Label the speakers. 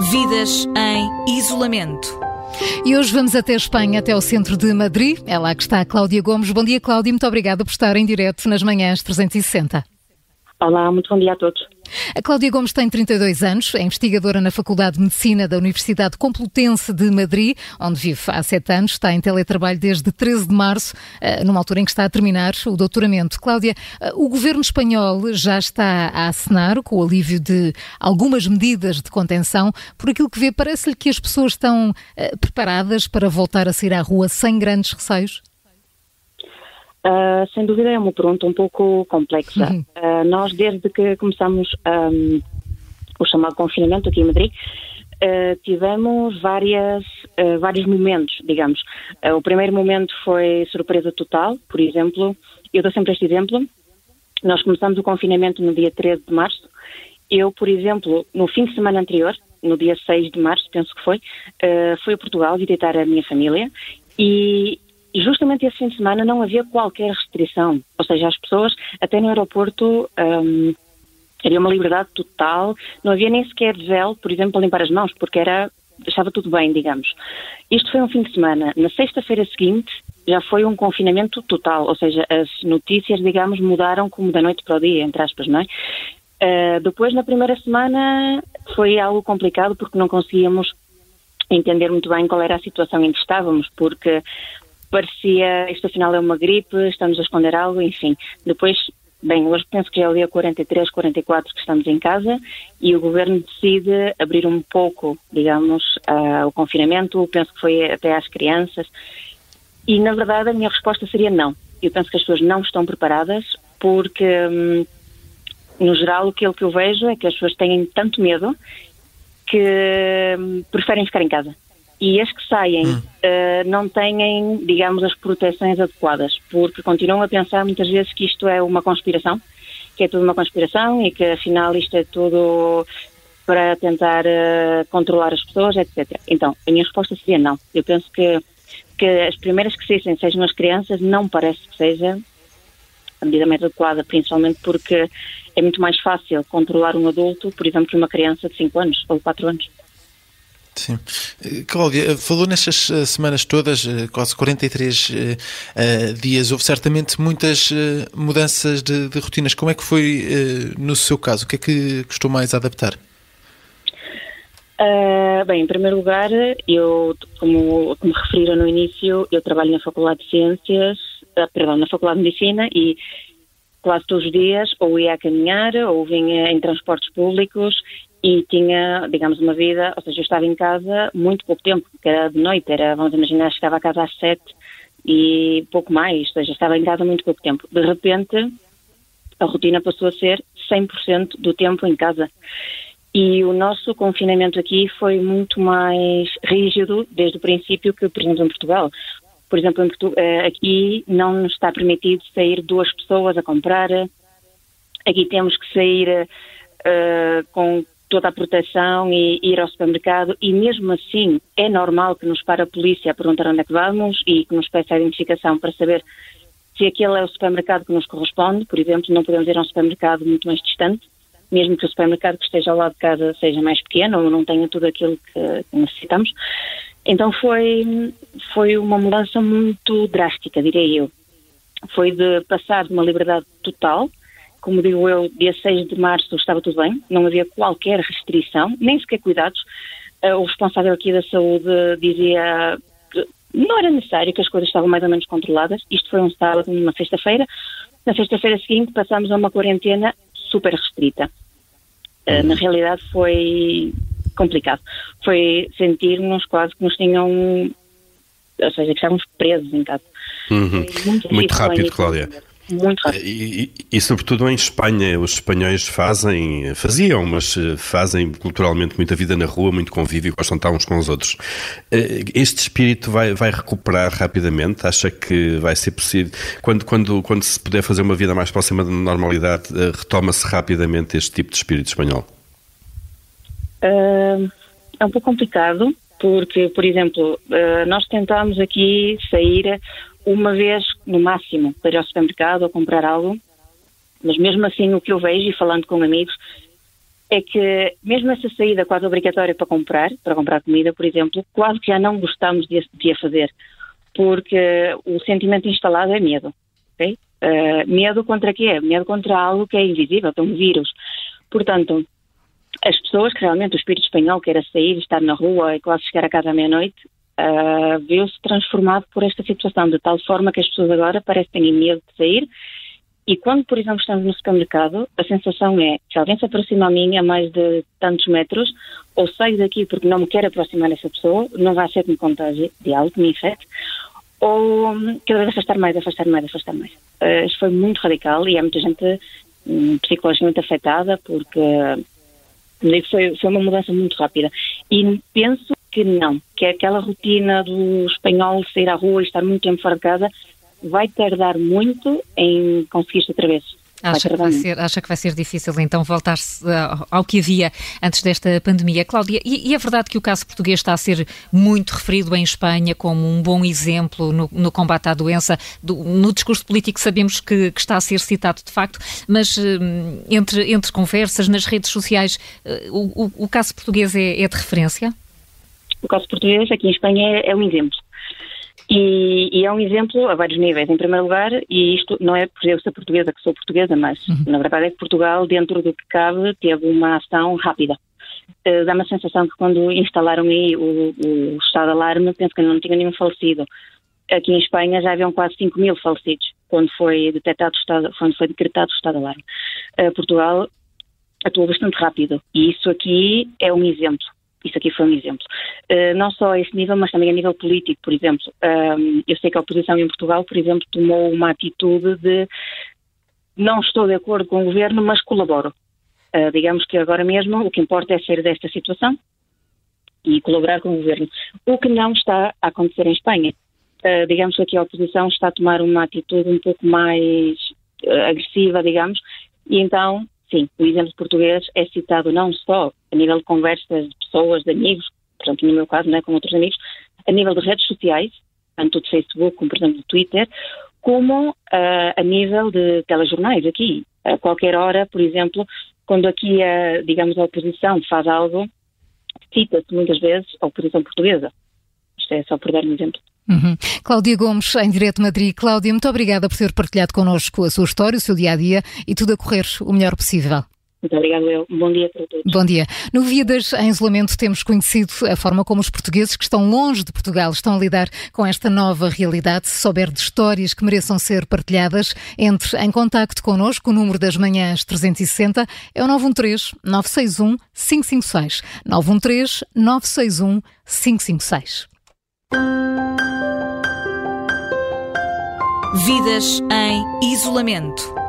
Speaker 1: Vidas em isolamento.
Speaker 2: E hoje vamos até a Espanha, até ao centro de Madrid. É lá que está a Cláudia Gomes. Bom dia, Cláudia. Muito obrigada por estar em direto nas manhãs 360.
Speaker 3: Olá, muito bom dia a todos.
Speaker 2: A Cláudia Gomes tem 32 anos, é investigadora na Faculdade de Medicina da Universidade Complutense de Madrid, onde vive há sete anos, está em teletrabalho desde 13 de março, eh, numa altura em que está a terminar o doutoramento. Cláudia, eh, o governo espanhol já está a acenar com o alívio de algumas medidas de contenção. Por aquilo que vê, parece-lhe que as pessoas estão eh, preparadas para voltar a sair à rua sem grandes receios?
Speaker 3: Uh, sem dúvida é uma pergunta um pouco complexa. Uhum. Uh, nós, desde que começamos um, o chamado confinamento aqui em Madrid, uh, tivemos várias, vários momentos, digamos. o primeiro momento foi surpresa total, por exemplo, eu dou sempre este exemplo. Nós começamos o confinamento no dia 13 de março. Eu, por exemplo, no fim de semana anterior, no dia 6 de março, penso que foi, fui a Portugal visitar a minha família e justamente esse fim de semana não havia qualquer restrição. Ou seja, as pessoas, até no aeroporto, um, havia uma liberdade total. Não havia nem sequer gel, por exemplo, para limpar as mãos, porque era estava tudo bem, digamos. Isto foi um fim de semana. Na sexta-feira seguinte já foi um confinamento total, ou seja, as notícias, digamos, mudaram como da noite para o dia, entre aspas, não é? Uh, depois, na primeira semana, foi algo complicado porque não conseguíamos entender muito bem qual era a situação em que estávamos, porque parecia isto afinal é uma gripe, estamos a esconder algo, enfim. Depois, bem, hoje penso que já é o dia 43, 44 que estamos em casa e o governo decide abrir um pouco, digamos, uh, o confinamento, penso que foi até às crianças. E na verdade a minha resposta seria não. Eu penso que as pessoas não estão preparadas porque, hum, no geral, aquilo que eu vejo é que as pessoas têm tanto medo que hum, preferem ficar em casa e as que saem hum. uh, não têm, digamos, as proteções adequadas, porque continuam a pensar muitas vezes que isto é uma conspiração, que é tudo uma conspiração e que afinal isto é tudo para tentar uh, controlar as pessoas, etc. Então, a minha resposta seria não. Eu penso que, que as primeiras que saíssem sejam as crianças, não parece que seja a medida mais adequada, principalmente porque é muito mais fácil controlar um adulto, por exemplo, que uma criança de 5 anos ou 4 anos.
Speaker 4: Sim. Eh, Cláudia, eh, falou nestas eh, semanas todas, quase 43 uh, dias, houve certamente muitas uh, mudanças de, de, rotinas. Como é que foi uh, no seu caso? O que é que custou mais adaptar?
Speaker 3: bem, em primeiro lugar, eu, como, como referiram no início, eu trabalho na Faculdade de Ciências, perdão, na Faculdade de Medicina e quase todos os dias ou ia a caminhar ou vinha em transportes públicos e tinha, digamos, uma vida, ou seja, eu estava em casa muito pouco tempo, porque era de noite, era, vamos imaginar, chegava a casa às sete e pouco mais, ou seja, estava em casa muito pouco tempo. De repente, a rotina passou a ser 100% do tempo em casa. E o nosso confinamento aqui foi muito mais rígido desde o princípio que, por exemplo, em Portugal. Por exemplo, eh, aqui não nos está permitido sair duas pessoas a comprar. Aqui temos que sair uh, com toda a proteção e ir ao supermercado e mesmo assim é normal que nos para a polícia a perguntar onde é que vamos e que nos peça a identificação para saber se aquele é o supermercado que nos corresponde, por exemplo, não podemos ir a um supermercado muito mais distante, mesmo que o supermercado que esteja ao lado de casa seja mais pequeno ou não tenha tudo aquilo que necessitamos. Então foi, foi uma mudança muito drástica, diria eu. Foi de passar de uma liberdade total, como digo eu, dia 6 de março estava tudo bem, não havia qualquer restrição, nem sequer cuidados. Uh, o responsável aqui da saúde dizia que não era necessário, que as coisas estavam mais ou menos controladas. Isto foi um sábado, uma sexta-feira. Na sexta-feira seguinte passámos a uma quarentena super restrita. Uh, na realidade foi complicado. Foi sentir-nos quase que nos tinham, ou seja, que estávamos presos em casa.
Speaker 5: Uhum. Muito, muito rápido, Cláudia
Speaker 3: muito rápido.
Speaker 5: E, e, e, sobretudo em Espanha, os espanhóis fazem, faziam, mas eh, fazem culturalmente muita vida na rua, muito convívio, gostam de estar uns com os outros. Eh, este espírito vai, vai recuperar rapidamente? Acha que vai ser possível? Quando, quando, quando se puder fazer uma vida mais próxima da normalidade, eh, retoma-se rapidamente este tipo de espírito espanhol?
Speaker 3: É um pouco complicado, porque, por exemplo, nós tentámos aqui sair uma vez no máximo para ir ao supermercado ou comprar algo, mas mesmo assim o que eu vejo e falando com amigos é que mesmo essa saída quase obrigatória para comprar, para comprar comida, por exemplo, quase que já não gostamos de, de a fazer, porque o sentimento instalado é medo, ok? Uh, medo contra quê? Medo contra algo que é invisível, é um vírus. Portanto, as pessoas que realmente o espírito espanhol quer sair, estar na rua e quase chegar a casa à meia-noite, uh, viu-se transformado por esta situação, de tal forma que as pessoas agora parecem medo de sair e quando, por exemplo, estamos no supermercado, a sensação é se alguém se aproxima a mim a mais de tantos metros, ou saio daqui porque não me quero aproximar dessa pessoa, não vai ser que me contagie de algo, que me infecte, ou hum, cada vez afastar mais, afastar mais, afastar mais. Uh, foi muito radical e há muita gente um, psicologicamente afetada porque foi, foi uma mudança muito rápida. E penso que não, que é aquela rotina do espanhol sair à rua e estar muito tempo fora de casa vai tardar muito em conseguir-se outra vez.
Speaker 2: Acha que, vai ser, acha que vai ser difícil então voltar-se uh, ao que havia antes desta pandemia. Cláudia, e, e, é verdade que o caso português está a ser muito referido em Espanha como um bom exemplo no, no combate à doença. Do, no discurso político sabemos que, que, está a ser citado de facto, mas uh, entre, entre conversas nas redes sociais, uh, o, o, caso português é, é, de referência?
Speaker 3: O caso português aqui em Espanha é, é um exemplo. E, e, é um exemplo a vários níveis. Em primeiro lugar, e isto não é por eu ser portuguesa que sou portuguesa, mas uhum. na verdade é que Portugal, dentro do que cabe, teve uma ação rápida. Uh, Dá-me a sensação que quando instalaram aí o, o estado de alarme, penso que não tinha nenhum falecido. Aqui em Espanha já haviam quase 5 mil falecidos quando foi detectado o estado, quando foi decretado o estado de alarme. Uh, Portugal atuou bastante rápido e isso aqui é um exemplo. Isso aqui foi um exemplo. Uh, não só a esse nível, mas também a nível político, por exemplo. Uh, eu sei que a oposição em Portugal, por exemplo, tomou uma atitude de não estou de acordo com o governo, mas colaboro. Uh, digamos que agora mesmo o que importa é sair desta situação e colaborar com o governo. O que não está a acontecer em Espanha. Uh, digamos que aqui a oposição está a tomar uma atitude um pouco mais agressiva, digamos, e então sim, o exemplo português é citado não só a nível de conversas de pessoas, de amigos, portanto, no meu caso, não é com outros amigos, a nível de redes sociais, tanto do Facebook como, por exemplo, do Twitter, como uh, a nível de telejornais aqui. A qualquer hora, por exemplo, quando aqui, a, digamos, a oposição faz algo, cita-se muitas vezes a oposição portuguesa. Isto é só por dar um exemplo.
Speaker 2: Uhum. Cláudia Gomes, em Direto Madrid. Cláudia, muito obrigada por ter partilhado connosco a sua história, o seu dia a dia e tudo a correr o melhor possível.
Speaker 3: Muito obrigado, eu. Bom dia para todos.
Speaker 2: Bom dia. No Vidas em Isolamento temos conhecido a forma como os portugueses que estão longe de Portugal estão a lidar com esta nova realidade. Se souber de histórias que mereçam ser partilhadas, entre em contacto connosco. O número das manhãs 360 é o 913 961 556. 913 961 556.
Speaker 1: Vidas em isolamento.